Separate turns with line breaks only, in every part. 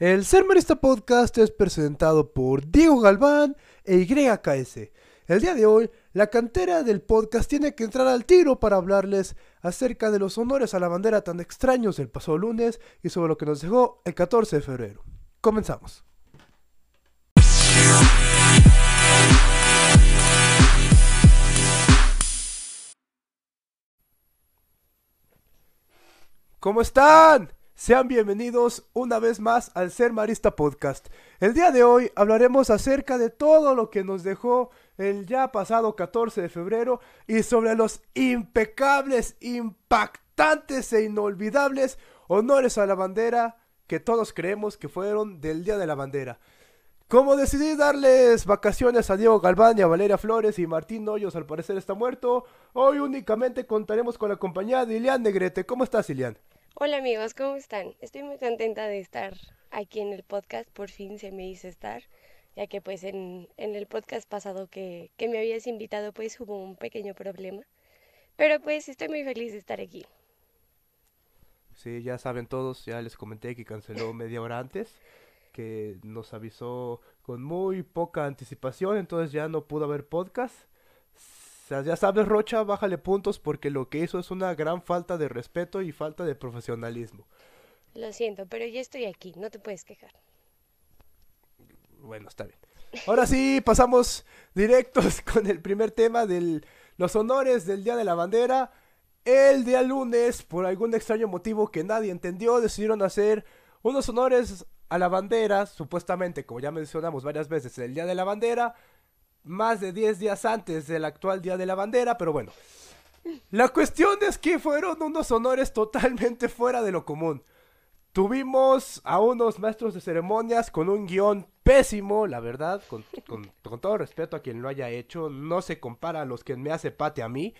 El Ser Marista Podcast es presentado por Diego Galván e YKS. El día de hoy, la cantera del podcast tiene que entrar al tiro para hablarles acerca de los honores a la bandera tan extraños del pasado lunes y sobre lo que nos dejó el 14 de febrero. Comenzamos. ¿Cómo están? Sean bienvenidos una vez más al Ser Marista Podcast. El día de hoy hablaremos acerca de todo lo que nos dejó el ya pasado 14 de febrero y sobre los impecables, impactantes e inolvidables honores a la bandera que todos creemos que fueron del Día de la Bandera. Como decidí darles vacaciones a Diego Galván y a Valeria Flores y Martín Hoyos al parecer está muerto, hoy únicamente contaremos con la compañía de Ilian Negrete. ¿Cómo estás, Ilian?
Hola amigos, ¿cómo están? Estoy muy contenta de estar aquí en el podcast, por fin se me hizo estar, ya que pues en, el podcast pasado que, que, me habías invitado pues hubo un pequeño problema, pero pues estoy muy feliz de estar aquí.
Sí, ya saben todos, ya les comenté que canceló media hora antes, que nos avisó con muy poca anticipación, entonces ya no pudo haber podcast sea, ya sabes, Rocha, bájale puntos porque lo que hizo es una gran falta de respeto y falta de profesionalismo.
Lo siento, pero ya estoy aquí, no te puedes quejar.
Bueno, está bien. Ahora sí, pasamos directos con el primer tema de los honores del Día de la Bandera. El día lunes, por algún extraño motivo que nadie entendió, decidieron hacer unos honores a la bandera, supuestamente, como ya mencionamos varias veces, el Día de la Bandera, más de 10 días antes del actual Día de la Bandera, pero bueno. La cuestión es que fueron unos honores totalmente fuera de lo común. Tuvimos a unos maestros de ceremonias con un guion pésimo, la verdad, con, todo respeto a quien lo haya hecho, no se compara a los que me hace pate a mí.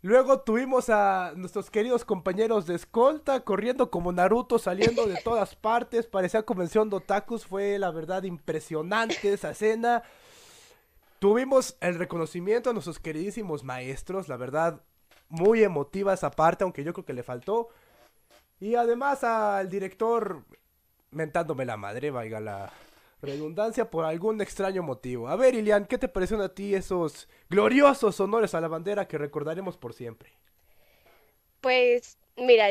Luego tuvimos a nuestros queridos compañeros de escolta corriendo como Naruto, saliendo de todas partes, parecía convención de otakus, fue la verdad impresionante esa escena. Tuvimos el reconocimiento a nuestros queridísimos maestros, la verdad, muy emotiva esa parte, aunque yo creo que le faltó. Y además al director mentándome la madre, vaya la redundancia, por algún extraño motivo. A ver, Ilian, ¿qué te parecieron a ti esos gloriosos honores a la bandera que recordaremos por siempre?
Pues, mira,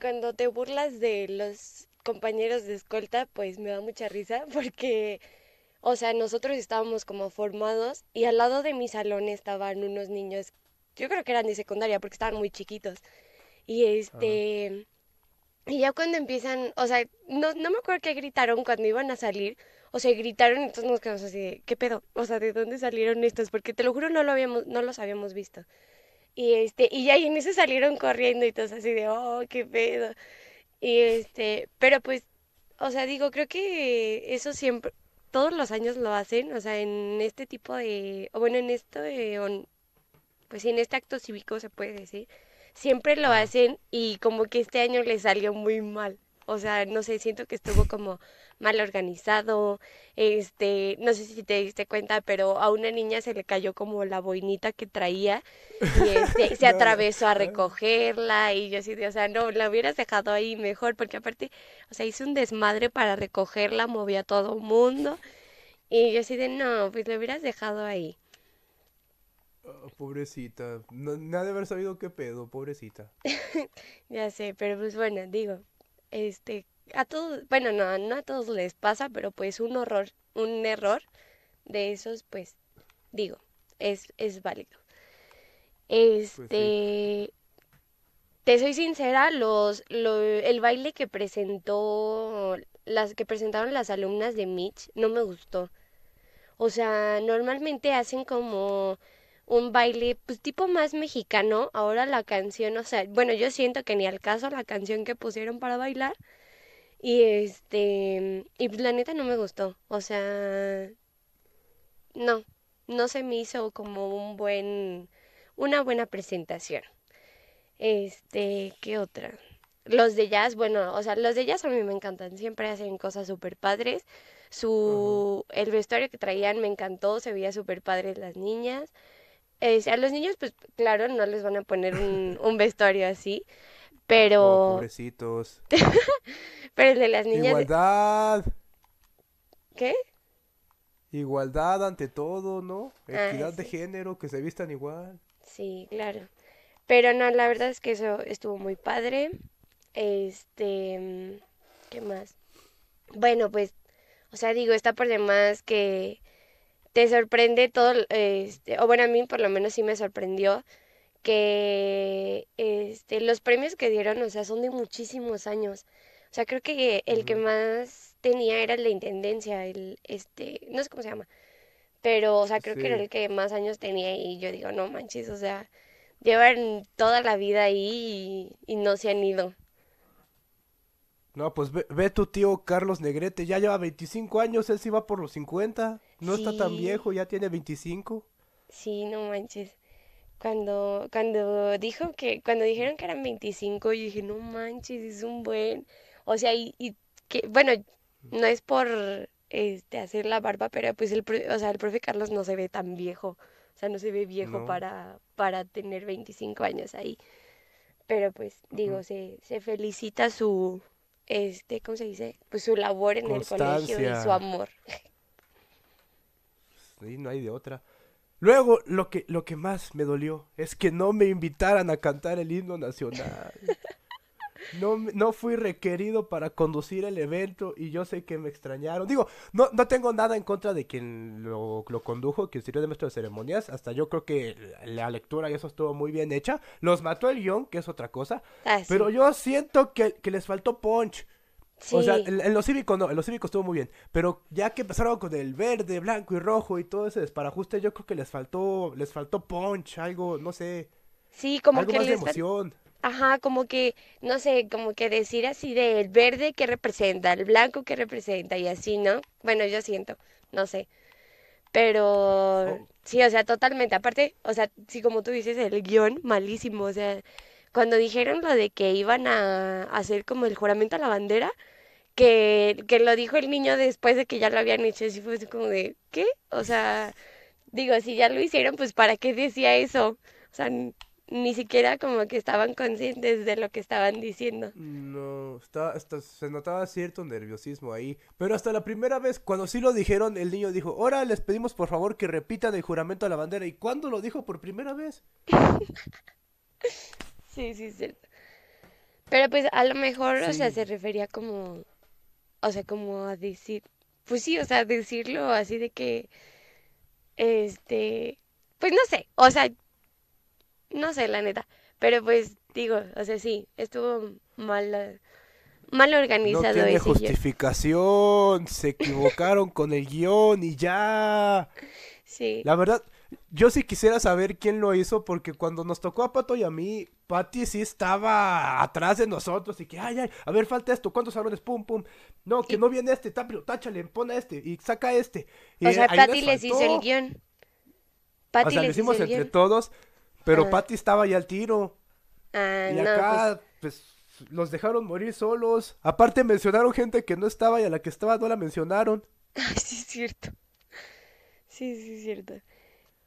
cuando te burlas de los compañeros de escolta, pues me da mucha risa porque o sea, nosotros estábamos como formados y al lado de mi salón estaban unos niños, yo creo que eran de secundaria porque estaban muy chiquitos. Y este... Y ya cuando empiezan, o sea, no, no me acuerdo qué gritaron cuando iban a salir. O sea, gritaron y entonces nos quedamos así de, ¿qué pedo? O sea, ¿de dónde salieron estos? Porque te lo juro, no, lo habíamos, no los habíamos visto. Y este, y ya en eso salieron corriendo y todos así de, oh, qué pedo. Y este, pero pues, o sea, digo, creo que eso siempre, todos los años lo hacen, o sea, en este tipo de, o bueno, en esto de, pues en este acto cívico se puede decir, siempre lo hacen y como que este año le salió muy mal. O sea, no sé, siento que estuvo como mal organizado. Este, no sé si te diste cuenta, pero a una niña se le cayó como la boinita que traía y este, se atravesó a recogerla y yo así, o sea, no, la hubieras dejado ahí mejor porque aparte, o sea, hice un desmadre para recogerla, movía a todo el mundo y yo así de, no, pues la hubieras dejado ahí.
Oh, pobrecita, no, nada de haber sabido qué pedo, pobrecita.
ya sé, pero pues bueno, digo, este, a todos, bueno, no, no a todos les pasa, pero pues un horror, un error de esos, pues, digo, es, es válido. Pues este, te soy sincera, los, lo, el baile que presentó, las que presentaron las alumnas de Mitch, no me gustó. O sea, normalmente hacen como un baile, pues tipo más mexicano. Ahora la canción, o sea, bueno, yo siento que ni al caso la canción que pusieron para bailar. Y este, y pues la neta no me gustó. O sea, no, no se me hizo como un buen, una buena presentación. Este, ¿qué otra? Los de jazz, bueno, o sea, los de jazz a mí me encantan, siempre hacen cosas súper padres. Su, el vestuario que traían me encantó, se veía súper padres las niñas. Eh, a los niños, pues claro, no les van a poner un, un vestuario así, Pero,
pobrecitos.
pero el de las niñas,
Igualdad.
¿qué?
Igualdad ante todo, ¿no?
Ah,
Equidad de género, que se vistan igual.
Sí, claro. Pero no, la verdad es que eso estuvo muy padre. Este, mm, ¿qué más? Bueno, pues, o sea, digo, está por demás que te sorprende todo, este, o bueno, a mí por lo menos sí me sorprendió que, este, los premios que dieron, o sea, son de muchísimos años. O sea, creo que el que más tenía era el de intendencia, el, este, no sé cómo se llama, pero, o sea, creo que era el que más años tenía y yo digo, no manches, o sea, llevan toda la vida ahí y, y no se han ido.
No, pues ve, ve tu tío Carlos Negrete, ya lleva 25 años, él sí va por los 50. No está tan viejo, ya tiene 25.
sí, no manches. Cuando, cuando dijo que, cuando dijeron que eran 25, yo dije, no manches, es un buen. O sea, y, y que, bueno, no es por este hacer la barba, pero pues el, o sea, el profe Carlos no se ve tan viejo. O sea, no se ve viejo
No.
para, para tener 25 años ahí. Pero pues, digo, se, se felicita su, este, ¿cómo se dice? Pues su labor en el colegio y su amor.
Sí, no hay de otra. Luego, lo que, lo que más me dolió es que no me invitaran a cantar el himno nacional. No, no fui requerido para conducir el evento y yo sé que me extrañaron. Digo, no, no tengo nada en contra de quien lo, lo condujo, quien sirvió de maestro de ceremonias. Hasta yo creo que la lectura y eso estuvo muy bien hecha. Los mató el guion, que es otra cosa.
Ah,
Pero yo siento que, que les faltó punch. O sea, en, en lo cívico no, en lo cívico estuvo muy bien. Pero ya que empezaron con el verde, blanco y rojo y todo ese desparajuste, yo creo que les faltó, les faltó punch, algo, no sé,
Sí, como
algo
que
más de
les
emoción.
Ajá, como que, no sé, como que decir así del verde que representa, el blanco que representa y así, ¿no? Bueno, yo siento, no sé. Pero
Oh,
sí, o sea, totalmente. Aparte, o sea, sí, como tú dices, el guion malísimo. O sea, cuando dijeron lo de que iban a hacer como el juramento a la bandera, que, que lo dijo el niño después de que ya lo habían hecho, así fue así como de, ¿qué? O sea, digo, si ya lo hicieron, pues ¿para qué decía eso? O sea, ni siquiera como que estaban conscientes de lo que estaban diciendo.
no, está, está- se notaba cierto nerviosismo ahí. Pero hasta la primera vez, cuando sí lo dijeron, el niño dijo, ahora les pedimos por favor que repitan el juramento a la bandera. ¿Y cuándo lo dijo por primera vez?
Sí, sí, es cierto. Pero pues a lo mejor, o sea,
Sí.
se refería como, o sea, como a decir, pues sí, o sea, decirlo así de que, este, pues no sé, o sea, no sé, la neta, pero pues digo, o sea, sí, estuvo mal, eh, mal
No
organizado
tiene
ese guion.
justificación, se equivocaron con el guion y ya.
Sí,
La verdad, yo sí quisiera saber quién lo hizo porque cuando nos tocó a Pato y a mí, Patty sí estaba atrás de nosotros y que, ay, ay, a ver, falta esto, ¿cuántos salones? Pum, pum. No, que no viene este, tápalo, táchale, pon a este y saca este. Y
o sea, Patty
les
hizo el guion,
O
Patty
sea, lo
les hizo
hicimos
el
entre
guion.
todos, pero
Ah,
Patty estaba ya al tiro.
ah,
Y
no, pues,
acá, pues, los dejaron morir solos. Aparte mencionaron gente que no estaba y a la que estaba no la mencionaron.
ay, sí es cierto, sí, sí es cierto.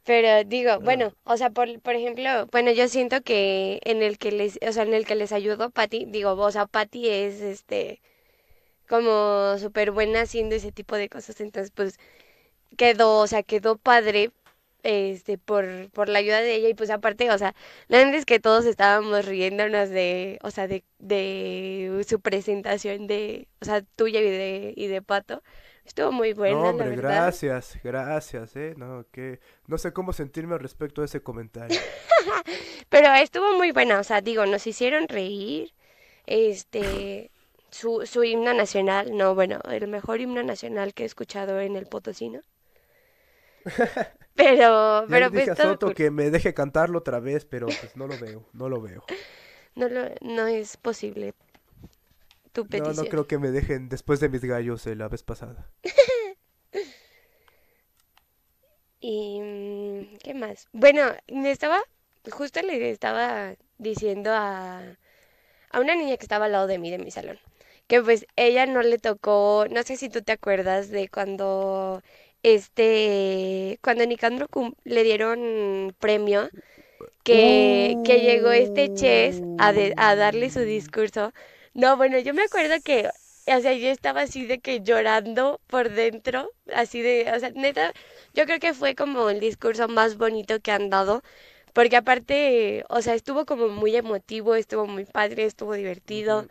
Pero digo, bueno, o sea, por, por ejemplo, bueno, yo siento que en el que les, o sea, en el que les ayudó Patty, digo, o sea, Patty es este como súper buena haciendo ese tipo de cosas, entonces pues quedó, o sea, quedó padre este por por la ayuda de ella y pues aparte, o sea, la verdad es que todos estábamos riéndonos de, o sea, de de su presentación de, o sea, tuya y de y de Pato. Estuvo muy
No,
buena, la
hombre,
verdad.
gracias, gracias, eh. No, que no sé cómo sentirme al respecto de ese comentario.
Pero estuvo muy buena, o sea, digo, nos hicieron reír. Este, su, su himno nacional, no, bueno, el mejor himno nacional que he escuchado en el Potosino. Pero, pero
dije
pues
a
todo
Soto que me deje cantarlo otra vez, pero pues no lo veo, no lo veo.
No lo, no es posible tu
No, no creo que me dejen después de mis gallos de la vez pasada.
Y, mm, ¿qué más? Bueno, me estaba, justo le estaba diciendo a, a una niña que estaba al lado de mí, de mi salón, que pues ella no le tocó, no sé si tú te acuerdas de cuando este, cuando Nicandro cum- le dieron premio que, que llegó este Chess a, a darle su discurso. No, bueno, yo me acuerdo que, o sea, yo estaba así de que llorando por dentro, así de, o sea, neta, yo creo que fue como el discurso más bonito que han dado, porque aparte, o sea, estuvo como muy emotivo, estuvo muy padre, estuvo divertido.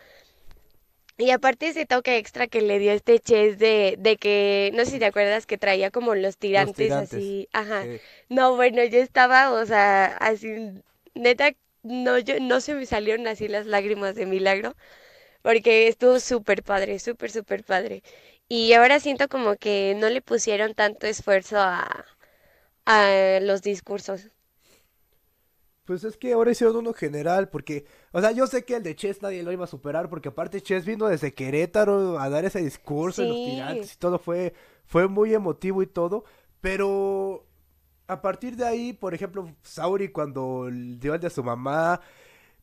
Y aparte ese toque extra que le dio este Chess de, de que, no sé si te acuerdas que traía como los tirantes, así, ajá. No, bueno, yo estaba, o sea, así, neta, no, yo, no se me salieron así las lágrimas de milagro, porque estuvo súper padre, súper, súper padre. Y ahora siento como que no le pusieron tanto esfuerzo a, a los discursos.
Pues es que ahora hicieron uno general, porque, o sea, yo sé que el de Chess nadie lo iba a superar, porque aparte Chess vino desde Querétaro a dar ese discurso en los tirantes y todo fue, fue muy emotivo y todo, pero a partir de ahí, por ejemplo, Sauri cuando dio el de su mamá,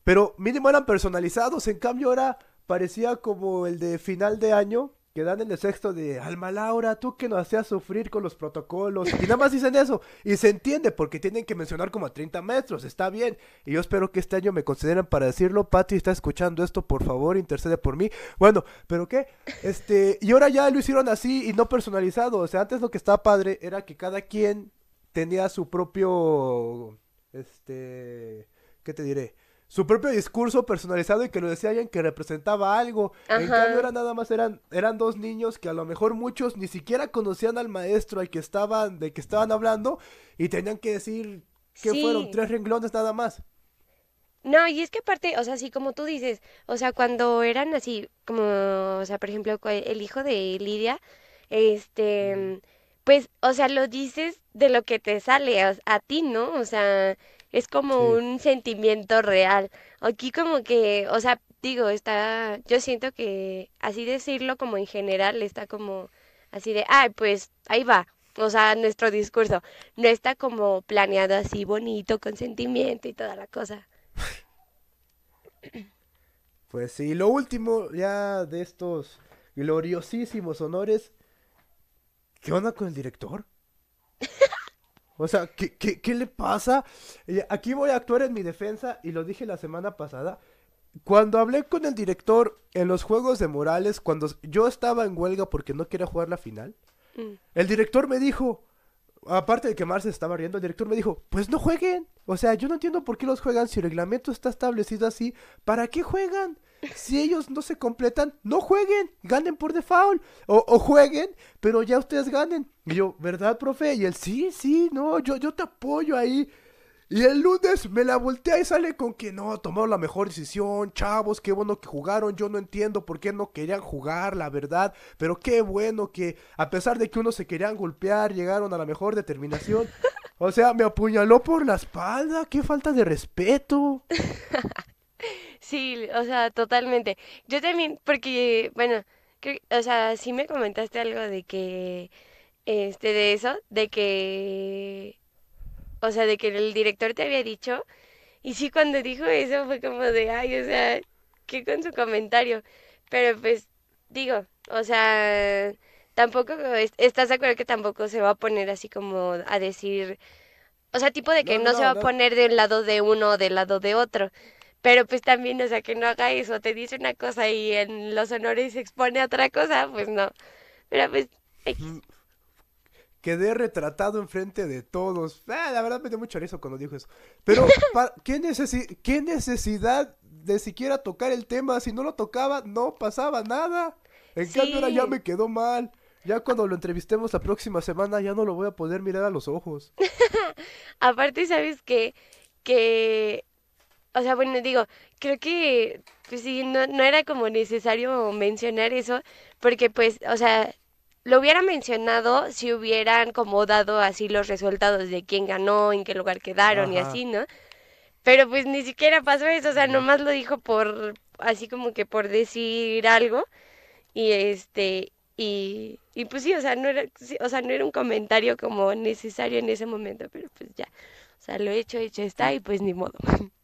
pero mínimo eran personalizados, en cambio ahora parecía como el de final de año, que dan en el sexto de Alma Laura, tú que nos hacías sufrir con los protocolos. Y nada más dicen eso. Y se entiende porque tienen que mencionar como a 30 metros. Está bien. Y yo espero que este año me consideren para decirlo. Pati está escuchando esto, por favor, intercede por mí. Bueno, pero qué. Este, y ahora ya lo hicieron así y no personalizado. O sea, antes lo que estaba padre era que cada quien tenía su propio. Este. ¿Qué te diré? Su propio discurso personalizado y que lo decía alguien que representaba algo. En cambio, era nada más eran, eran dos niños que a lo mejor muchos ni siquiera conocían al maestro al que estaban, de que estaban hablando, y tenían que decir que fueron tres renglones nada más.
No, y es que aparte, o sea, así como tú dices, o sea, cuando eran así, como, o sea, por ejemplo, el hijo de Lidia, este, pues, o sea, lo dices de lo que te sale a, a ti, ¿no? O sea, es como un sentimiento real. Aquí como que, o sea, digo, está, yo siento que así decirlo como en general está como así de, ay, pues ahí va. O sea, nuestro discurso no está como planeado así bonito, con sentimiento y toda la cosa.
Pues sí, lo último ya de estos gloriosísimos honores, ¿qué onda con el director? O sea, ¿qué, qué, qué le pasa? Aquí voy a actuar en mi defensa y lo dije la semana pasada. Cuando hablé con el director en los Juegos de Morales, cuando yo estaba en huelga porque no quería jugar la final, mm. el director me dijo, aparte de que Marce estaba riendo, el director me dijo, pues no jueguen. O sea, yo no entiendo por qué los juegan si el reglamento está establecido así. ¿Para qué juegan? Si ellos no se completan, no jueguen, ganen por default. O, o jueguen, pero ya ustedes ganen. Y yo, ¿verdad, profe? Y él, sí, sí, no, yo, yo te apoyo ahí. Y el lunes me la voltea y sale con que no, tomaron la mejor decisión, chavos, qué bueno que jugaron, yo no entiendo por qué no querían jugar, la verdad, pero qué bueno que a pesar de que uno se querían golpear, llegaron a la mejor determinación. O sea, me apuñaló por la espalda, qué falta de respeto.
Sí, o sea, totalmente. Yo también, porque, bueno, o sea, sí me comentaste algo de que, este, de eso, de que, o sea, de que el director te había dicho, y sí, cuando dijo eso fue como de, ay, o sea, ¿qué con su comentario? Pero pues, digo, o sea, tampoco, ¿estás de acuerdo que tampoco se va a poner así como a decir, o sea, tipo de que no, se va a poner del lado de uno o del lado de otro? Pero pues también, o sea, que no haga eso, te dice una cosa y en los honores se expone a otra cosa, pues no. Pero pues... Mm,
quedé retratado enfrente de todos. Ah, la verdad me dio mucho risa cuando dijo eso. Pero, ¿qué, ¿qué necesidad de siquiera tocar el tema? Si no lo tocaba, no pasaba nada. En cambio, ahora ya me quedó mal. Ya cuando lo entrevistemos la próxima semana, ya no lo voy a poder mirar a los ojos.
Aparte, ¿sabes qué? Que o sea, bueno, digo, creo que, pues sí, no, no era como necesario mencionar eso, porque pues, o sea, lo hubiera mencionado si hubieran como dado así los resultados de quién ganó, en qué lugar quedaron y así, ¿no? Pero pues ni siquiera pasó eso, o sea, nomás lo dijo por, así como que por decir algo, y este, y, y pues sí, o sea, no era, o sea, no era un comentario como necesario en ese momento, pero pues ya, o sea, lo hecho, hecho está y pues ni modo.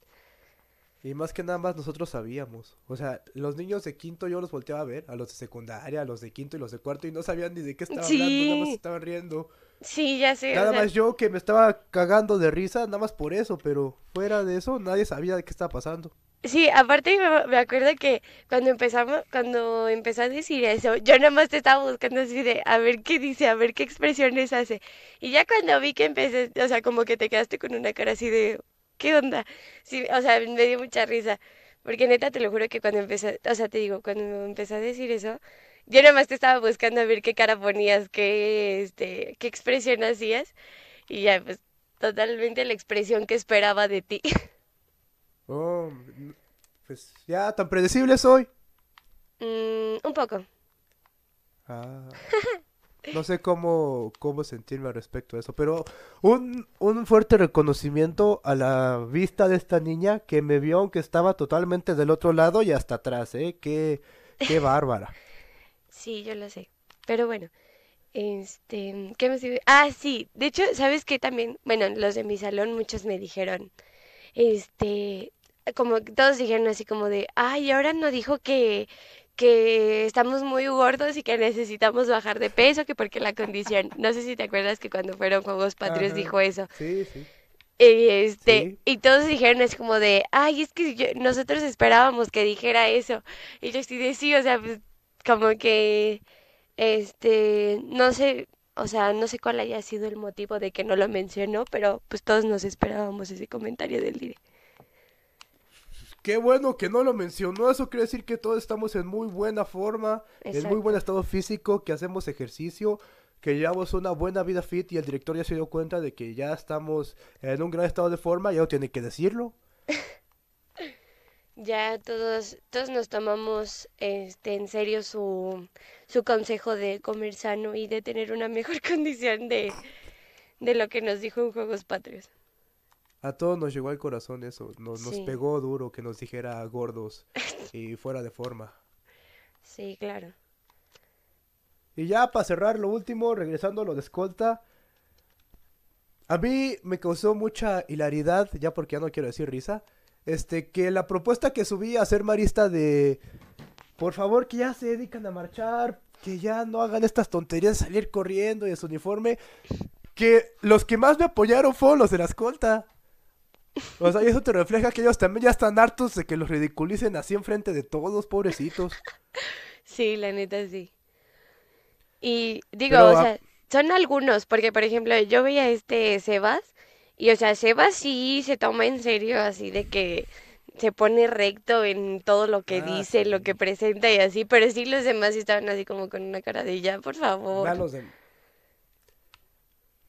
Y más que nada más nosotros sabíamos. O sea, los niños de quinto yo los volteaba a ver, a los de secundaria, a los de quinto y los de cuarto, y no sabían ni de qué estaban hablando, nada más
Sí,
estaban riendo.
sí, ya sé, o
Nada
sea,
más yo que me estaba cagando de risa, nada más por eso, pero fuera de eso nadie sabía de qué estaba pasando.
sí, aparte me, me acuerdo que cuando empezamos, cuando empezó a decir eso, yo nada más te estaba buscando así de a ver qué dice, a ver qué expresiones hace. Y ya cuando vi que empecé, o sea, como que te quedaste con una cara así de, ¿qué onda? Sí, o sea, me dio mucha risa. Porque neta, te lo juro que cuando empecé, o sea, te digo, cuando empecé a decir eso, yo nada más te estaba buscando a ver qué cara ponías, qué, este, qué expresión hacías. Y ya, pues, totalmente la expresión que esperaba de ti.
Oh, pues ya tan predecible soy.
Mm, un poco.
Ah, no sé cómo, cómo sentirme al respecto de eso, pero un, un fuerte reconocimiento a la vista de esta niña que me vio aunque estaba totalmente del otro lado y hasta atrás, ¿eh? Qué, qué bárbara.
Sí, yo lo sé. Pero bueno, este, ¿qué me sirve? Ah, sí. De hecho, ¿sabes qué también? Bueno, los de mi salón, muchos me dijeron, este, como todos dijeron así como de, ay, ahora no dijo que, que estamos muy gordos y que necesitamos bajar de peso, que porque la condición. No sé si te acuerdas que cuando fueron Juegos Patrios
Ajá,
dijo eso.
sí, sí,
Y este,
sí.
y todos dijeron así como de, ay, es que yo- nosotros esperábamos que dijera eso. Y yo sí de sí, o sea, pues como que, este, no sé, o sea, no sé cuál haya sido el motivo de que no lo mencionó, pero pues todos nos esperábamos ese comentario del dire.
Qué bueno que no lo mencionó, eso quiere decir que todos estamos en muy buena forma, en muy buen estado físico, que hacemos ejercicio, que llevamos una buena vida fit y el director ya se dio cuenta de que ya estamos en un gran estado de forma, ya no tiene que decirlo.
Ya todos, todos nos tomamos este en serio su, su consejo de comer sano y de tener una mejor condición de, de lo que nos dijo en Juegos Patrios.
A todos nos llegó al corazón eso, nos, pegó duro que nos dijera gordos y fuera de forma.
sí, claro.
Y ya para cerrar lo último, regresando a lo de escolta, a mí me causó mucha hilaridad, ya porque ya no quiero decir risa, este, que la propuesta que subí a ser marista de, por favor, que ya se dedican a marchar, que ya no hagan estas tonterías de salir corriendo y en su uniforme, que los que más me apoyaron fueron los de la escolta. O sea, y eso te refleja que ellos también ya están hartos de que los ridiculicen así enfrente de todos, pobrecitos.
Sí, la neta sí. Y digo,
Pero
o sea, son algunos, porque por ejemplo, yo veía a este Sebas, y o sea, Sebas sí se toma en serio, así de que se pone recto en todo lo que
Ah,
dice, lo que presenta y así, pero sí los demás estaban así como con una cara de ya, por favor.
Vean los de-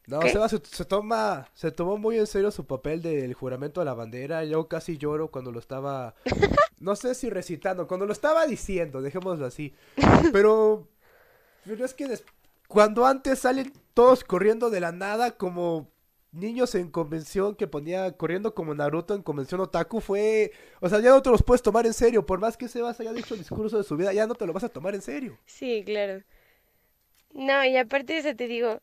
No,
¿Qué?
Seba se, se toma, se tomó muy en serio su papel del juramento a la bandera. Yo casi lloro cuando lo estaba, no sé si recitando, cuando lo estaba diciendo, dejémoslo así. Pero, pero es que des- cuando antes salen todos corriendo de la nada como niños en convención que ponía corriendo como Naruto en convención otaku fue, o sea, ya no te los puedes tomar en serio, por más que Sebas haya dicho el discurso de su vida, ya no te lo vas a tomar en serio.
Sí, claro. No, y aparte de eso te digo,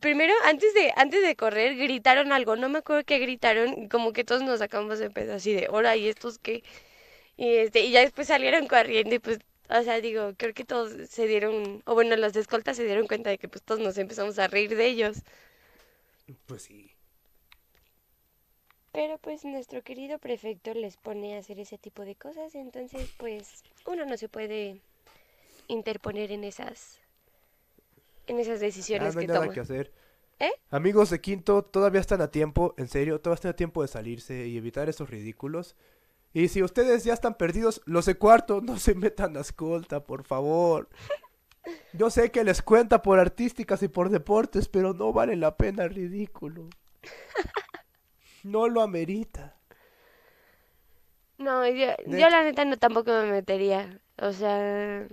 primero antes de antes de correr gritaron algo, no me acuerdo qué gritaron, y como que todos nos sacamos de pedo así de, "Hola, ¿y estos qué?" Y este y ya después salieron corriendo y pues o sea, digo, creo que todos se dieron, o bueno, los de escolta se dieron cuenta de que pues todos nos empezamos a reír de ellos.
Pues sí.
Pero pues nuestro querido prefecto les pone a hacer ese tipo de cosas, entonces pues uno no se puede interponer en esas en esas
Ya
decisiones
no hay
que
nada
toma.
que hacer.
¿Eh?
Amigos de Quinto, todavía están a tiempo, en serio, todavía están a tiempo de salirse y evitar esos ridículos. Y si ustedes ya están perdidos, los de cuarto, no se metan a escolta, por favor. Yo sé que les cuenta por artísticas y por deportes, pero no vale la pena el ridículo. No lo amerita.
No, yo, yo la neta no tampoco me metería. O sea,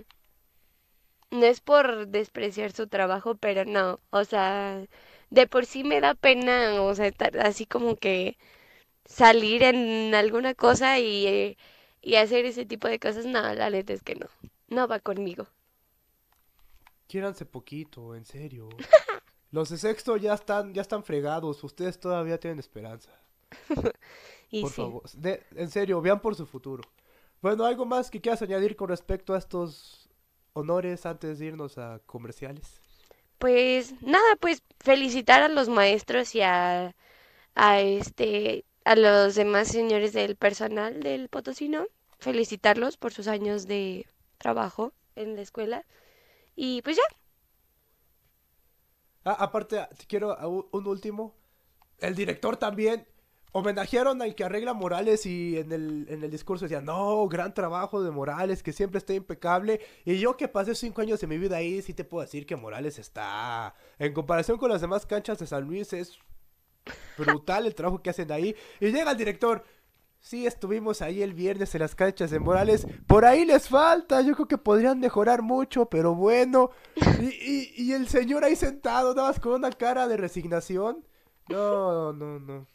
no es por despreciar su trabajo, pero no. O sea, de por sí me da pena, o sea, estar así como que salir en alguna cosa y, eh, y hacer ese tipo de cosas. No, la neta es que no. No va conmigo.
Quiéranse poquito, en serio. Los de sexto ya están, ya están fregados, ustedes todavía tienen esperanza.
Y
por
sí.
favor, de- en serio, vean por su futuro. Bueno, ¿algo más que quieras añadir con respecto a estos honores antes de irnos a comerciales?
Pues nada, pues felicitar a los maestros y a, a este, a los demás señores del personal del Potosino, felicitarlos por sus años de trabajo en la escuela. Y pues ya,
Ah, aparte, te quiero un, un último. El director también homenajearon al que arregla Morales y en el, en el discurso decía, no, gran trabajo de Morales, que siempre está impecable. Y yo que pasé cinco años de mi vida ahí, sí te puedo decir que Morales está, en comparación con las demás canchas de San Luis, es brutal el trabajo que hacen ahí. Y llega el director. Sí, estuvimos ahí el viernes en las canchas de Morales. Por ahí les falta. Yo creo que podrían mejorar mucho, pero bueno. Y, y- y el señor ahí sentado, nada más con una cara de resignación. No, no, no.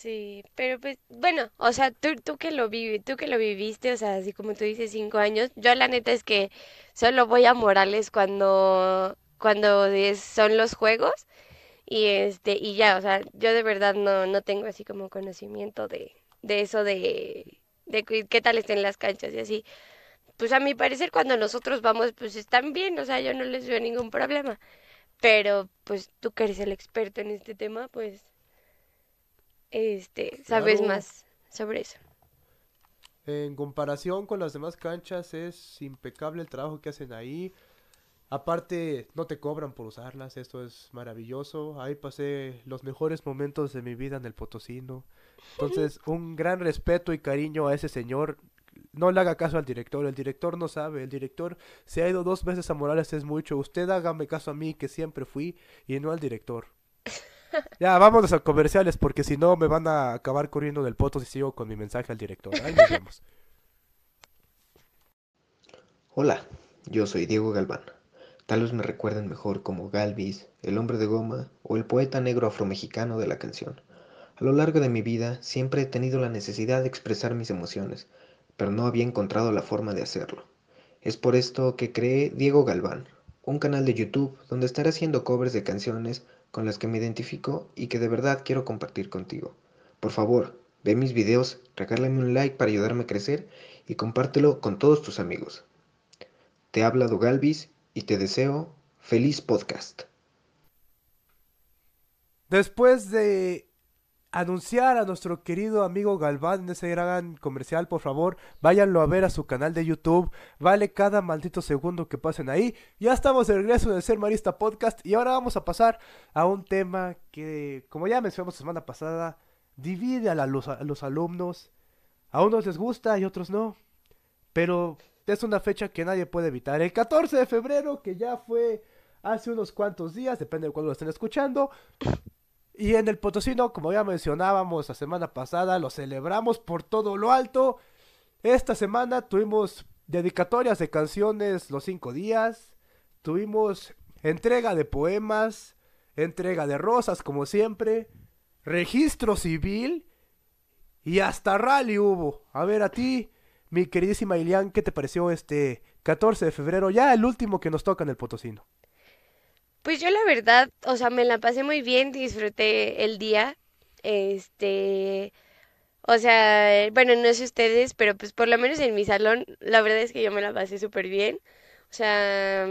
Sí, pero pues bueno, o sea, tú, tú que lo vivi, tú que lo viviste, o sea, así como tú dices, cinco años, yo la neta es que solo voy a Morales cuando, cuando es- son los juegos. Y este, y ya, o sea, yo de verdad no, no tengo así como conocimiento de, de eso de, de qué tal estén las canchas y así. Pues a mi parecer cuando nosotros vamos, pues están bien, o sea, yo no les veo ningún problema. Pero pues tú que eres el experto en este tema, pues este, sabes más sobre eso.
En comparación con las demás canchas es impecable el trabajo que hacen ahí. Aparte, no te cobran por usarlas, esto es maravilloso. Ahí pasé los mejores momentos de mi vida en el Potosino. Entonces, un gran respeto y cariño a ese señor. No le haga caso al director, el director no sabe, el director se ha ido dos veces a Morales, es mucho. Usted hágame caso a mí, que siempre fui, y no al director. Ya, vámonos a comerciales, porque si no me van a acabar corriendo del poto si sigo con mi mensaje al director. Ahí nos vemos.
Hola, yo soy Diego Galván. Tal vez me recuerden mejor como Galvis, el hombre de goma o el poeta negro afromexicano de la canción. A lo largo de mi vida siempre he tenido la necesidad de expresar mis emociones, pero no había encontrado la forma de hacerlo. Es por esto que creé Diego Galván, un canal de YouTube donde estaré haciendo covers de canciones con las que me identifico y que de verdad quiero compartir contigo. Por favor, ve mis videos, regálame un like para ayudarme a crecer y compártelo con todos tus amigos. Te habla Dogalvis y te deseo feliz podcast.
Después de anunciar a nuestro querido amigo Galván en ese gran comercial, por favor, váyanlo a ver a su canal de YouTube. Vale cada maldito segundo que pasen ahí. Ya estamos de regreso en el Ser Marista Podcast y ahora vamos a pasar a un tema que, como ya mencionamos semana pasada, divide a, la- los, a los alumnos. A unos les gusta y otros no. Pero es una fecha que nadie puede evitar. El 14 de febrero, que ya fue hace unos cuantos días, depende de cuándo lo estén escuchando. Y en el Potosino, como ya mencionábamos la semana pasada, lo celebramos por todo lo alto. Esta semana tuvimos dedicatorias de canciones los cinco días. Tuvimos entrega de poemas, entrega de rosas como siempre, registro civil y hasta rally hubo. A ver a ti, mi queridísima Ilian, ¿qué te pareció este 14 de febrero? Ya el último que nos toca en el Potosino.
Pues yo la verdad, o sea, me la pasé muy bien, disfruté el día. Este, o sea, bueno, no sé ustedes, pero pues por lo menos en mi salón, la verdad es que yo me la pasé súper bien. O sea,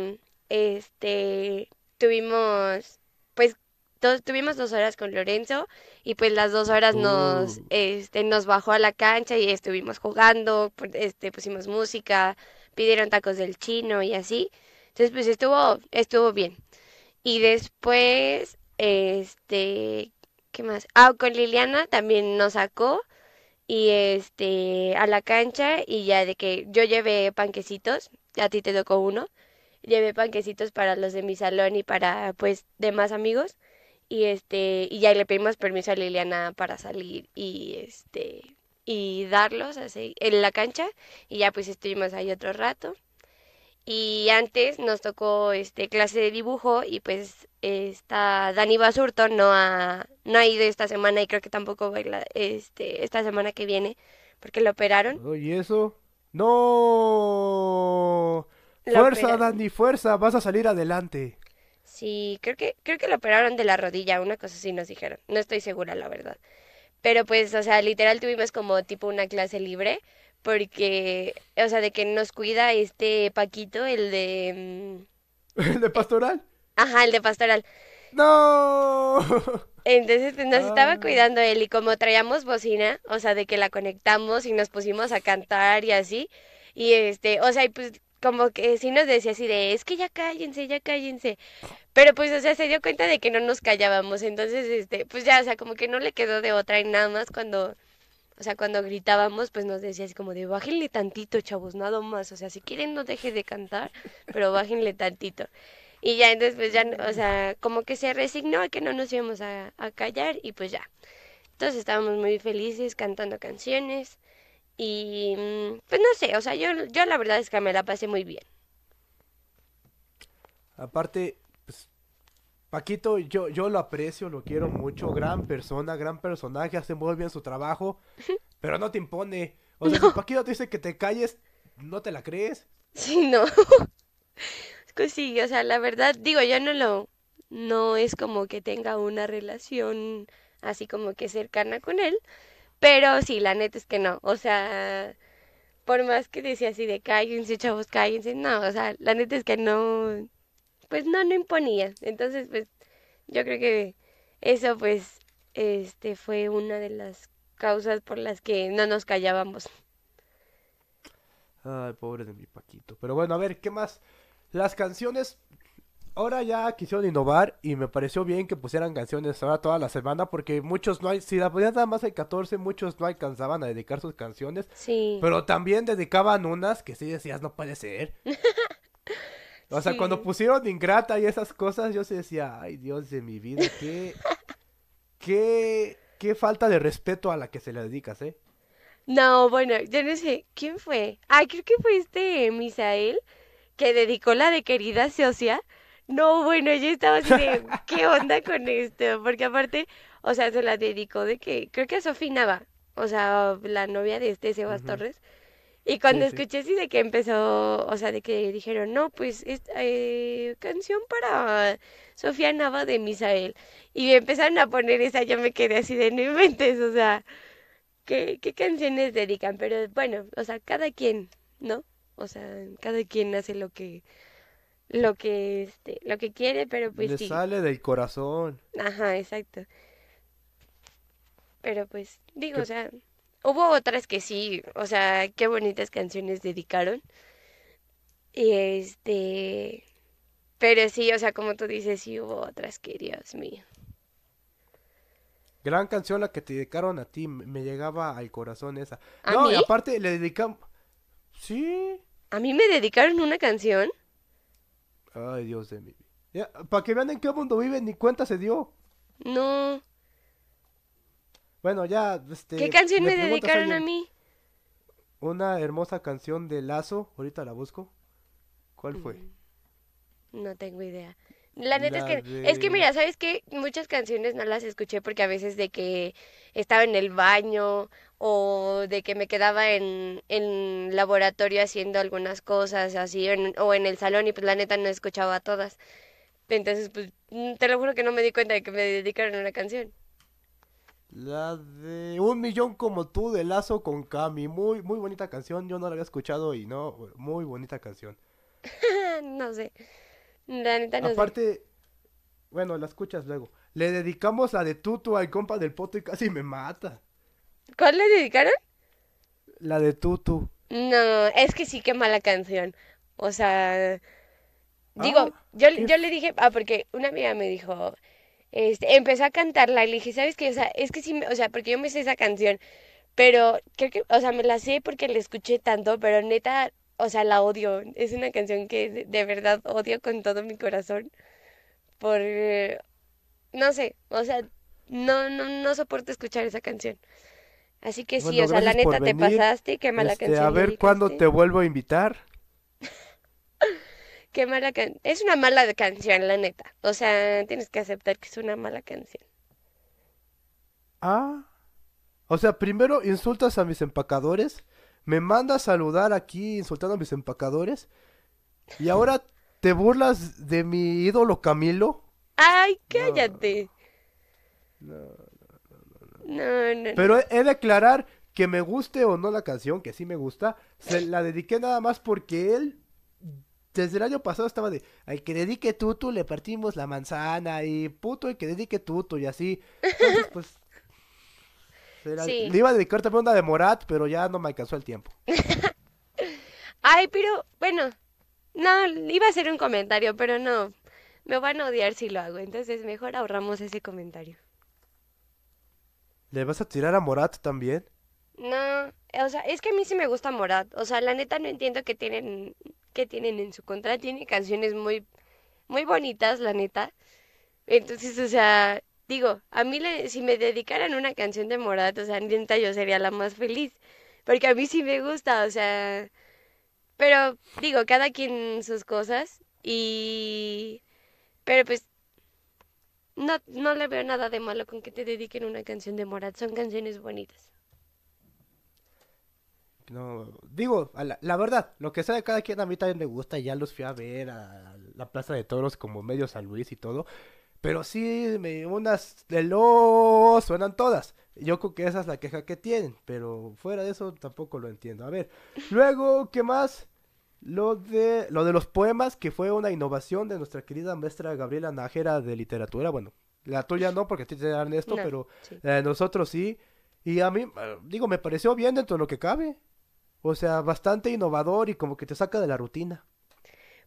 este, tuvimos, pues, dos, tuvimos dos horas con Lorenzo y pues las dos horas nos,
Uh.
este, nos bajó a la cancha y estuvimos jugando, este, pusimos música, pidieron tacos del chino y así. Entonces, pues estuvo, estuvo bien. Y después, este, ¿qué más? Ah, con Liliana también nos sacó y este a la cancha y ya de que yo llevé panquecitos, a ti te tocó uno, llevé panquecitos para los de mi salón y para pues demás amigos y este y ya le pedimos permiso a Liliana para salir y este y darlos así en la cancha y ya pues estuvimos ahí otro rato. Y antes nos tocó este clase de dibujo y pues esta Dani Basurto no ha, no ha ido esta semana y creo que tampoco va a ir la- este, esta semana que viene porque lo operaron.
Oye, eso. No.
Lo
Fuerza,
operaron.
Dani, fuerza, vas a salir adelante.
Sí, creo que, creo que lo operaron de la rodilla, una cosa así nos dijeron. No estoy segura, la verdad. pero pues, o sea, literal tuvimos como tipo una clase libre, porque, o sea, de que nos cuida este Paquito, el de...
¿El de pastoral?
Ajá, el de pastoral.
¡No!
Entonces pues, nos estaba
Ah.
cuidando él y como traíamos bocina, o sea, de que la conectamos y nos pusimos a cantar y así, y este, o sea, y pues como que sí nos decía así de, es que ya cállense, ya cállense, pero pues, o sea, se dio cuenta de que no nos callábamos, entonces, este, pues ya, o sea, como que no le quedó de otra y nada más cuando, o sea, cuando gritábamos, pues nos decía así como de, bájenle tantito, chavos, nada más, o sea, si quieren no deje de cantar, pero bájenle tantito. Y ya entonces pues ya, o sea, como que se resignó a que no nos íbamos a, a callar y pues ya. Entonces estábamos muy felices cantando canciones y mm, pues no sé, o sea, yo, yo la verdad es que me la pasé muy bien.
Aparte, Paquito, yo, yo lo aprecio, lo quiero mucho, gran persona, gran personaje, hace muy bien su trabajo, pero no te impone. O sea, si Paquito te dice que te calles, no te la crees.
Sí, no. Es que sí, o sea, la verdad, digo, yo no lo, no es como que tenga una relación así como que cercana con él, pero sí, la neta es que no, o sea, por más que decía así de cállense, chavos, cállense, no, o sea, la neta es que no, pues no, no imponía, entonces, pues, yo creo que eso, pues, este, fue una de las causas por las que no nos callábamos.
Ay, pobre de mi Paquito. Pero bueno, a ver, ¿qué más? Las canciones, ahora ya quisieron innovar y me pareció bien que pusieran canciones ahora toda la semana porque muchos no hay, si la ponían nada más el 14, muchos no alcanzaban a dedicar sus canciones,
Sí,
pero también dedicaban unas que sí decías, no puede ser. O sea, cuando pusieron Ingrata y esas cosas, yo sí decía, ay Dios de mi vida, qué, qué, qué falta de respeto a la que se le dedicas, ¿eh?
No, bueno, yo no sé, ¿quién fue? Ay, creo que fue este Misael que dedicó la de querida socia. No, bueno, yo estaba así de, ¿qué onda con esto? Porque aparte, o sea, se la dedicó de que, creo que a Sofía Nava, o sea, la novia de este Sebas. Torres. Y cuando
Sí,
escuché así de que empezó, o sea, de que dijeron, no, pues, es, eh, canción para Sofía Nava de Misael. Y empezaron a poner esa, yo me quedé así de, no inventes, o sea qué, qué canciones dedican, pero bueno, o sea, cada quien, ¿no? O sea, cada quien hace lo que, lo que, este, lo que quiere, pero pues
Le
sí,
sale del corazón.
ajá, exacto. Pero pues, digo, o sea, hubo otras que sí, o sea, qué bonitas canciones dedicaron. Y este, pero sí, o sea, como tú dices, sí hubo otras que, Dios mío.
Gran canción la que te dedicaron a ti, me llegaba al corazón esa.
¿A
No, y aparte le dedicamos... Sí.
A mí me dedicaron una canción.
Ay, Dios de mi vida. para que vean en qué mundo viven, ni cuenta se dio.
No,
Bueno, ya, este...
¿qué canción me
a
dedicaron a mí?
Una hermosa canción de Lazo, ahorita la busco. ¿Cuál fue?
Mm, No tengo idea. La neta
La
es que, es que mira, ¿sabes qué? Muchas canciones no las escuché porque a veces de que estaba en el baño o de que me quedaba en, en laboratorio haciendo algunas cosas así en- o en el salón y pues la neta no escuchaba todas. Entonces, pues, mm, te lo juro que no me di cuenta de que me dedicaron una canción.
La de Un Millón Como Tú de Lazo con Cami. Muy, muy bonita canción. Yo no la había escuchado y no, muy bonita canción.
No sé, la neta no sé.
Aparte, bueno, la escuchas luego. Le dedicamos la de Tutu al compa del poto y casi me mata.
¿Cuál le dedicaron?
La de Tutu.
No, es que sí, qué mala canción. O sea, digo,
Ah,
yo, yo le dije, ah, porque una amiga me dijo, este, empezó a cantarla y le dije, ¿sabes qué? O sea, es que sí, o sea, porque yo me sé esa canción, pero creo que, o sea, me la sé porque la escuché tanto, pero neta, o sea, la odio. Es una canción que de, de verdad odio con todo mi corazón por, eh, no sé, o sea, no, no, no soporto escuchar esa canción. Así que sí,
Bueno,
o sea, la neta te
venir.
pasaste, qué mala
Este,
canción
a ver cuándo te vuelvo a invitar.
Qué mala can... Es una mala canción, la neta. O sea, tienes que aceptar que es una mala canción.
Ah. O sea, primero insultas a mis empacadores, me mandas saludar aquí insultando a mis empacadores, y ahora te burlas de mi ídolo Camilo.
¡Ay,
No,
cállate!
no.
No, no,
Pero he de aclarar que me guste o no la canción, que sí me gusta, se la dediqué nada más porque él desde el año pasado estaba de, al que dedique tutu le partimos la manzana y puto el que dedique tutu y así. Entonces, pues... era-
Sí.
Le iba a dedicar también una de Morat, pero ya no me alcanzó el tiempo.
Ay, pero bueno, no, iba a hacer un comentario, pero no, me van a odiar si lo hago, entonces mejor ahorramos ese comentario.
¿Le vas a tirar a Morat también?
No, o sea, es que a mí sí me gusta Morat, o sea, la neta no entiendo qué tienen, qué tienen en su contra, tiene canciones muy, muy bonitas, la neta, entonces, o sea, digo, a mí le- si me dedicaran una canción de Morat, o sea, neta yo sería la más feliz, porque a mí sí me gusta, o sea... Pero digo, cada quien sus cosas y... Pero pues no, no le veo nada de malo con que te dediquen una canción de Morat. Son canciones bonitas.
No, digo, a la, la verdad, lo que sea de cada quien a mí también me gusta, ya los fui a ver a la Plaza de Toros como medio San Luis y todo, pero sí, me, unas de los suenan todas, yo creo que esa es la queja que tienen, pero fuera de eso tampoco lo entiendo. A ver, luego, ¿qué más? Lo de, lo de los poemas, que fue una innovación de nuestra querida maestra Gabriela Nájera de literatura, bueno, la tuya no, porque a ti te dan esto,
No,
pero
sí.
eh, nosotros sí, y a mí, digo, me pareció bien dentro de lo que cabe. O sea, bastante innovador y como que te saca de la rutina.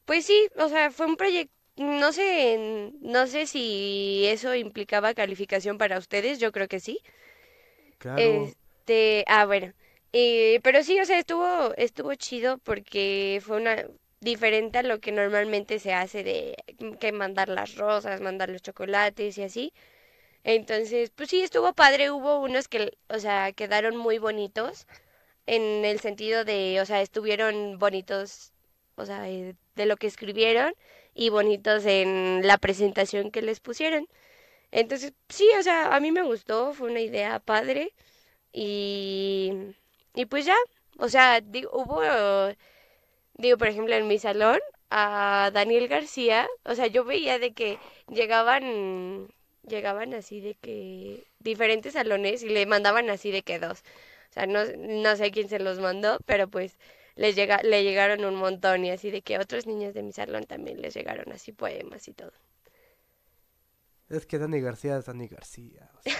Pues sí, o sea, fue un proyecto, no sé, no sé si eso implicaba calificación para ustedes, yo creo que sí.
Claro.
Este, ah, bueno. Eh, pero sí, o sea, estuvo, estuvo chido porque fue una diferente a lo que normalmente se hace de que mandar las rosas, mandar los chocolates y así. Entonces, pues sí, estuvo padre. Hubo unos que, o sea, quedaron muy bonitos en el sentido de, o sea, estuvieron bonitos, o sea, eh, de lo que escribieron y bonitos en la presentación que les pusieron. Entonces, sí, o sea, a mí me gustó, fue una idea padre y, y pues ya, o sea, hubo, digo, por ejemplo, en mi salón, a Daniel García, o sea, yo veía de que llegaban, llegaban así de que diferentes salones y le mandaban así de que dos. O sea, no, no sé quién se los mandó, pero pues les llega, le llegaron un montón y así de que otros niños de mi salón también les llegaron así poemas y todo.
Es que Dani García es Dani García. o sea,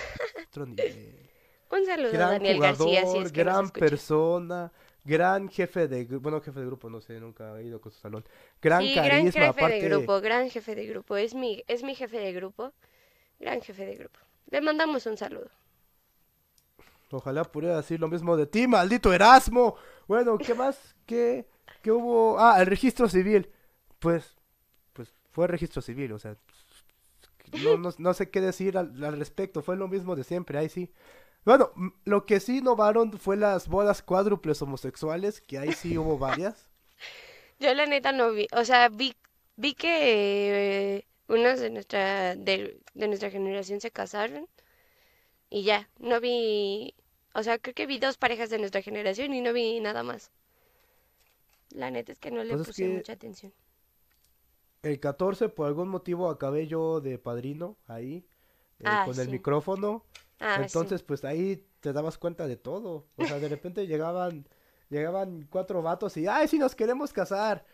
otro nivel.
Un saludo a
Gran
Daniel García, si
jugador,
es que nos
gran persona, gran jefe de gru- bueno, jefe de grupo, no sé, nunca he ido con su salón. Gran
Sí, gran
carisma,
jefe
aparte.
de grupo, gran jefe de grupo. Es mi, es mi jefe de grupo. Gran jefe de grupo. Le mandamos un saludo.
Ojalá pudiera decir lo mismo de ti, maldito Erasmo. Bueno, ¿qué más? ¿Qué, qué hubo? Ah, el registro civil. Pues, pues fue registro civil, o sea, no, no, no sé qué decir al, respecto. Fue lo mismo de siempre, ahí sí. Bueno, lo que sí innovaron fue las bodas cuádruples homosexuales, que ahí sí hubo varias.
Yo la neta no vi, o sea, vi, vi que eh, unos de nuestra, de, de nuestra generación se casaron y ya, no vi, o sea, creo que vi dos parejas de nuestra generación y no vi nada más. La neta es que no le
Pues es
puse
que-
mucha atención.
El 14, por algún motivo, acabé yo de padrino ahí, eh,
Ah,
con el micrófono.
Ah, sí.
Entonces, pues ahí te dabas cuenta de todo. O sea, de repente llegaban, llegaban cuatro vatos y, ay, sí, nos queremos casar.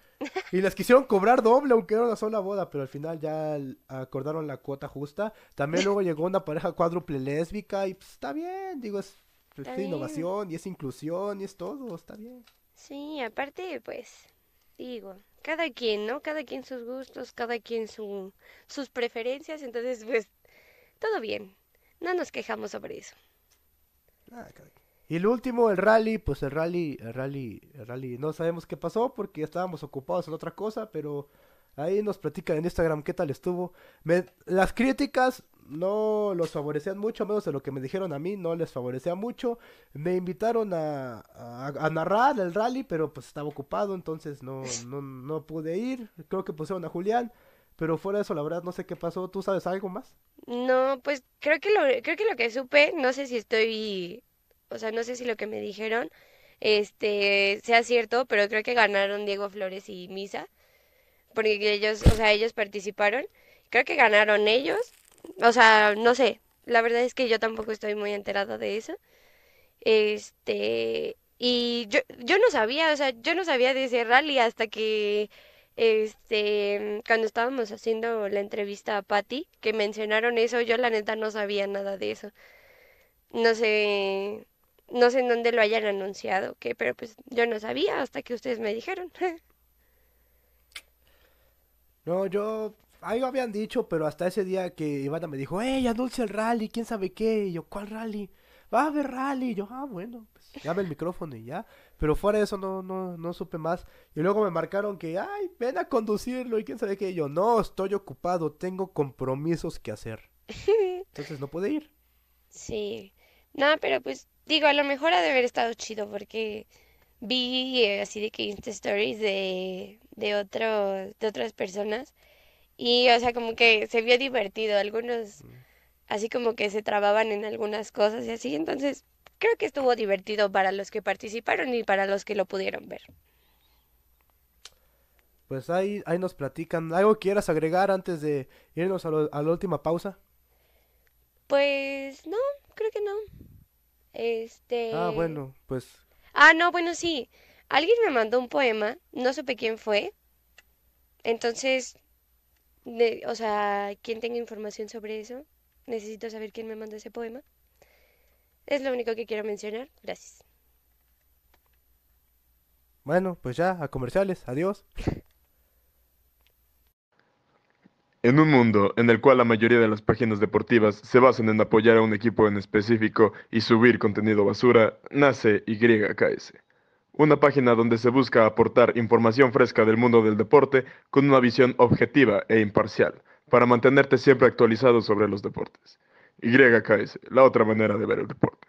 Y les quisieron cobrar doble, aunque era una sola boda, pero al final ya acordaron la cuota justa. También luego llegó una pareja cuádruple lésbica y pues está bien, digo, es, es
Está bien.
innovación y es inclusión y es todo, está bien.
Sí, aparte, pues, digo, cada quien, ¿no? Cada quien sus gustos, cada quien su, sus preferencias, entonces, pues, todo bien. No nos quejamos sobre eso.
Ah, cada. Y el último, el rally, pues el rally, el rally, el rally, no sabemos qué pasó porque estábamos ocupados en otra cosa, pero ahí nos platican en Instagram qué tal estuvo. Las críticas no los favorecían mucho, menos de lo que me dijeron a mí, no les favorecía mucho. Me invitaron a, a, a narrar el rally, pero pues estaba ocupado, entonces no, no, no pude ir. Creo que pusieron a Julián, pero fuera de eso, la verdad, no sé qué pasó. ¿Tú sabes algo más?
No, pues creo que lo, creo que lo que supe, no sé si estoy, o sea, no sé si lo que me dijeron, este, sea cierto, pero creo que ganaron Diego Flores y Misa, porque ellos, o sea, ellos participaron. Creo que ganaron ellos, o sea, no sé, La verdad es que yo tampoco estoy muy enterada de eso. Este, y yo, yo no sabía, o sea, yo no sabía de ese rally hasta que, este, cuando estábamos haciendo la entrevista a Patty, que mencionaron eso, yo la neta no sabía nada de eso. No sé, no sé en dónde lo hayan anunciado, que, pero pues yo no sabía hasta que ustedes me dijeron.
No, yo. Algo habían dicho, pero hasta ese día que Ivana me dijo, ¡Ey, anuncia el rally! ¿Quién sabe qué? Y yo, ¿cuál rally? Va a haber rally. Y yo, ah, bueno, pues llame el micrófono y ya. Pero fuera de eso no, no, no supe más. Y luego me marcaron que, ay, ven a conducirlo y quién sabe qué. Y yo, no, estoy ocupado, tengo compromisos que hacer. Entonces no pude ir.
Sí. No, pero pues digo, a lo mejor ha de haber estado chido porque vi eh, así de que Insta Stories de, de otros, de otras personas y o sea como que se vio divertido, algunos así como que se trababan en algunas cosas y así, entonces creo que estuvo divertido para los que participaron y para los que lo pudieron ver.
Pues ahí, ahí nos platican. ¿Algo quieras agregar antes de irnos a, lo- a la última pausa?
Pues no, creo que no. Este...
Ah, bueno, pues
Ah, no, bueno, sí. Alguien me mandó un poema, no supe quién fue. Entonces, de- o sea, quien tenga información sobre eso, necesito saber quién me mandó ese poema. Es lo único que quiero mencionar. Gracias.
bueno, pues ya, a comerciales, adiós.
En un mundo en el cual la mayoría de las páginas deportivas se basan en apoyar a un equipo en específico y subir contenido basura, nace YKS, una página donde se busca aportar información fresca del mundo del deporte con una visión objetiva e imparcial, para mantenerte siempre actualizado sobre los deportes. YKS, la otra manera de ver el deporte.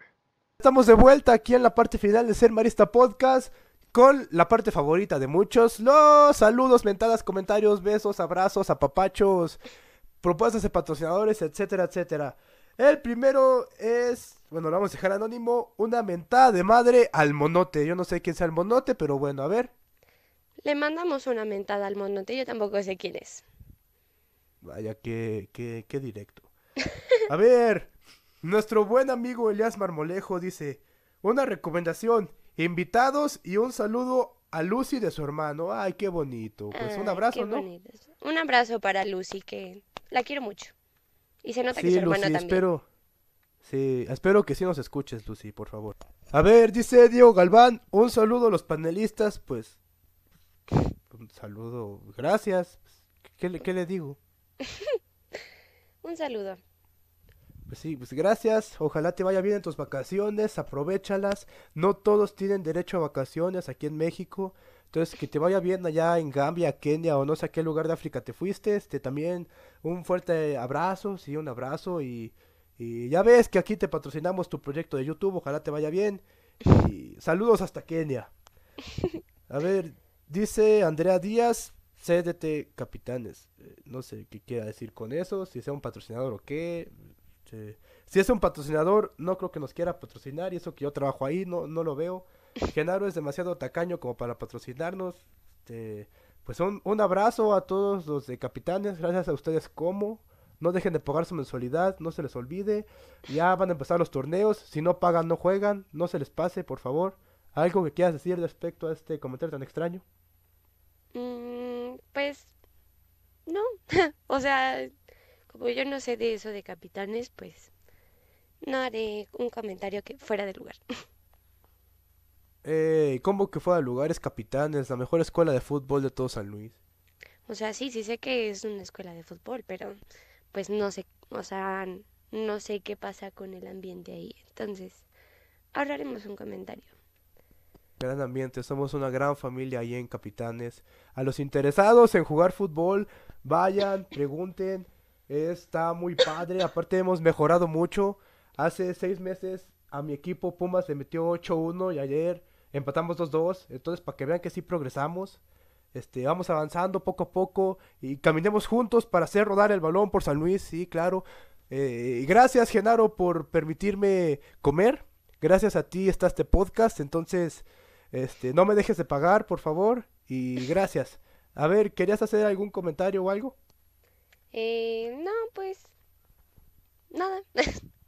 Estamos de vuelta aquí en la parte final de Ser Marista Podcast con la parte favorita de muchos, los saludos, mentadas, comentarios, besos, abrazos, apapachos, propuestas de patrocinadores, etcétera, etcétera. El primero es, bueno, lo vamos a dejar anónimo, una mentada de madre al monote. Yo no sé quién sea el monote, pero bueno, a ver.
Le mandamos una mentada al monote, yo tampoco sé quién es.
Vaya, qué, qué, qué directo. A ver, nuestro buen amigo Elias Marmolejo dice, una recomendación, invitados y un saludo a Lucy de su hermano. Ay, qué bonito. Pues un abrazo, ¿no?
bonito. Un abrazo para Lucy, que la quiero mucho. Y se nota que su hermana también.
espero. Sí, espero que sí nos escuches, Lucy, por favor. A ver, dice Diego Galván, un saludo a los panelistas, pues. Un saludo, gracias. ¿Qué le, qué le digo?
Un saludo.
Pues sí, pues gracias. Ojalá te vaya bien en tus vacaciones, aprovechalas. No todos tienen derecho a vacaciones aquí en México. Entonces, que te vaya bien allá en Gambia, Kenia o no sé a qué lugar de África te fuiste. Este, también un fuerte abrazo, sí, un abrazo. Y, y ya ves que aquí te patrocinamos tu proyecto de YouTube. Ojalá te vaya bien. Y saludos hasta Kenia. A ver, dice Andrea Díaz, CDT Capitanes. Eh, no sé qué quiera decir con eso, si sea un patrocinador o qué. Sí. Si es un patrocinador, no creo que nos quiera patrocinar. Y eso que yo trabajo ahí, no, no lo veo. Genaro es demasiado tacaño como para patrocinarnos. Este, pues un, un abrazo a todos los de Capitanes. Gracias a ustedes como. No dejen de pagar su mensualidad, no se les olvide. Ya van a empezar los torneos. Si no pagan, no juegan. No se les pase, por favor. ¿Algo que quieras decir respecto a este comentario tan extraño?
Mm, pues no, o sea, como yo no sé de eso de capitanes, pues no haré un comentario que fuera de lugar.
¿cómo que fuera lugares Capitanes? La mejor escuela de fútbol de todo San Luis.
O sea, sí, sí sé que es una escuela de fútbol, pero pues no sé, o sea, no sé qué pasa con el ambiente ahí. Entonces, ahorraremos un comentario.
Gran ambiente, somos una gran familia ahí en Capitanes. A los interesados en jugar fútbol, vayan, pregunten. Está muy padre. Aparte hemos mejorado mucho. Hace seis meses a mi equipo Pumas le metió 8-1 y ayer empatamos 2-2. Entonces para que vean que sí progresamos. Este, vamos avanzando poco a poco y caminemos juntos para hacer rodar el balón por San Luis, sí, claro. Eh, gracias Genaro por permitirme comer. Gracias a ti está este podcast, entonces este, no me dejes de pagar, por favor, y gracias. A ver, ¿querías hacer algún comentario o algo?
Eh, no, pues nada.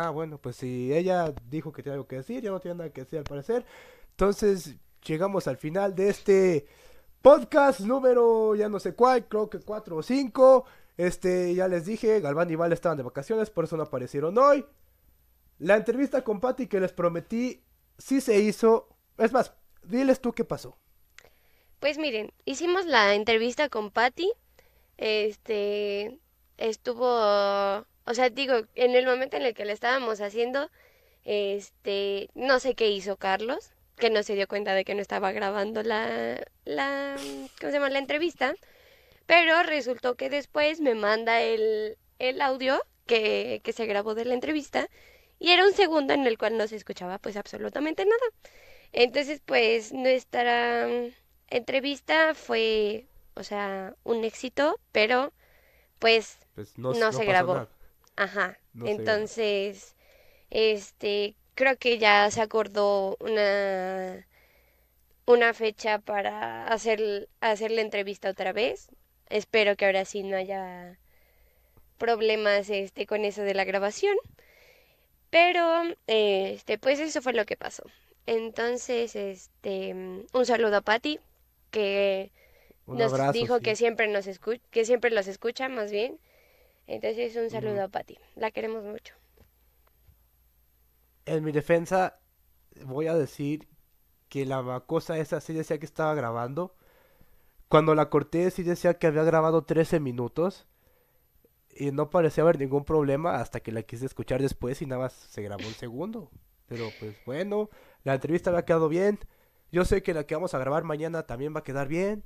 Ah, bueno, pues si ella dijo que tiene algo que decir, ya no tiene nada que decir al parecer. Entonces, llegamos al final de este podcast número, ya no sé cuál, creo que cuatro o cinco. Este, ya les dije, Galván y Val estaban de vacaciones, por eso no aparecieron hoy. La entrevista con Patty que les prometí, sí se hizo. Es más, diles tú qué pasó.
Pues miren, hicimos la entrevista con Patty. Este, estuvo, o sea, digo, en el momento en el que la estábamos haciendo, este, no sé qué hizo Carlos, que no se dio cuenta de que no estaba grabando la, la, ¿cómo se llama? La entrevista. Pero resultó que después me manda el, el audio que, que se grabó de la entrevista y era un segundo en el cual no se escuchaba pues absolutamente nada. Entonces pues nuestra entrevista fue, o sea, un éxito, pero pues,
Pues
no,
no
se grabó.
nada.
Ajá.
No.
Entonces, este, creo que ya se acordó una una fecha para hacer hacer la entrevista otra vez. Espero que ahora sí no haya problemas este con eso de la grabación. Pero este pues eso fue lo que pasó. Entonces, este un saludo a Patty que
Un
nos
abrazo,
dijo
sí.
que siempre nos escu- que siempre los escucha más bien. Entonces un saludo a Patty. La queremos mucho.
En mi defensa, voy a decir que la cosa esa sí decía que estaba grabando. Cuando la corté sí decía que había grabado 13 minutos. Y no parecía haber ningún problema hasta que la quise escuchar después y nada más se grabó un segundo. Pero pues bueno, la entrevista había quedado bien. Yo sé que la que vamos a grabar mañana también va a quedar bien.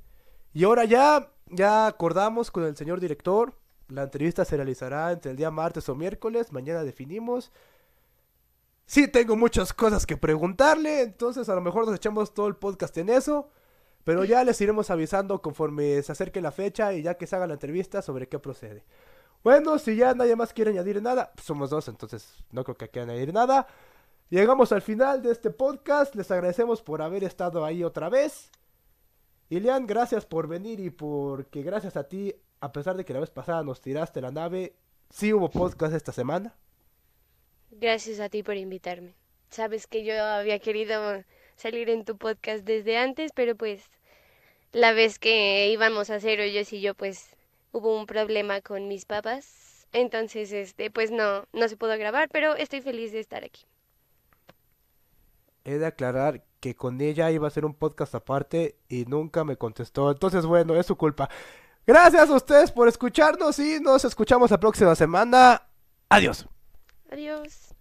Y ahora ya, ya acordamos con el señor director. La entrevista se realizará entre el día martes o miércoles. Mañana definimos. Sí, tengo muchas cosas que preguntarle, entonces a lo mejor nos echamos todo el podcast en eso, pero ya les iremos avisando conforme se acerque la fecha y ya que se haga la entrevista sobre qué procede. Bueno, si ya nadie más quiere añadir nada, pues somos dos, entonces no creo que quiera añadir nada. Llegamos al final de este podcast, les agradecemos por haber estado ahí otra vez. Ilian, gracias por venir y porque gracias a ti, a pesar de que la vez pasada nos tiraste la nave, sí hubo podcast esta semana.
Gracias a ti por invitarme. Sabes que yo había querido salir en tu podcast desde antes, pero pues la vez que íbamos a hacer hoyos y yo pues hubo un problema con mis papás. Entonces, este, pues no, no se pudo grabar, pero estoy feliz de estar aquí.
He de aclarar que con ella iba a hacer un podcast aparte y nunca me contestó. Entonces, bueno, es su culpa. Gracias a ustedes por escucharnos y nos escuchamos la próxima semana. Adiós.
Adiós.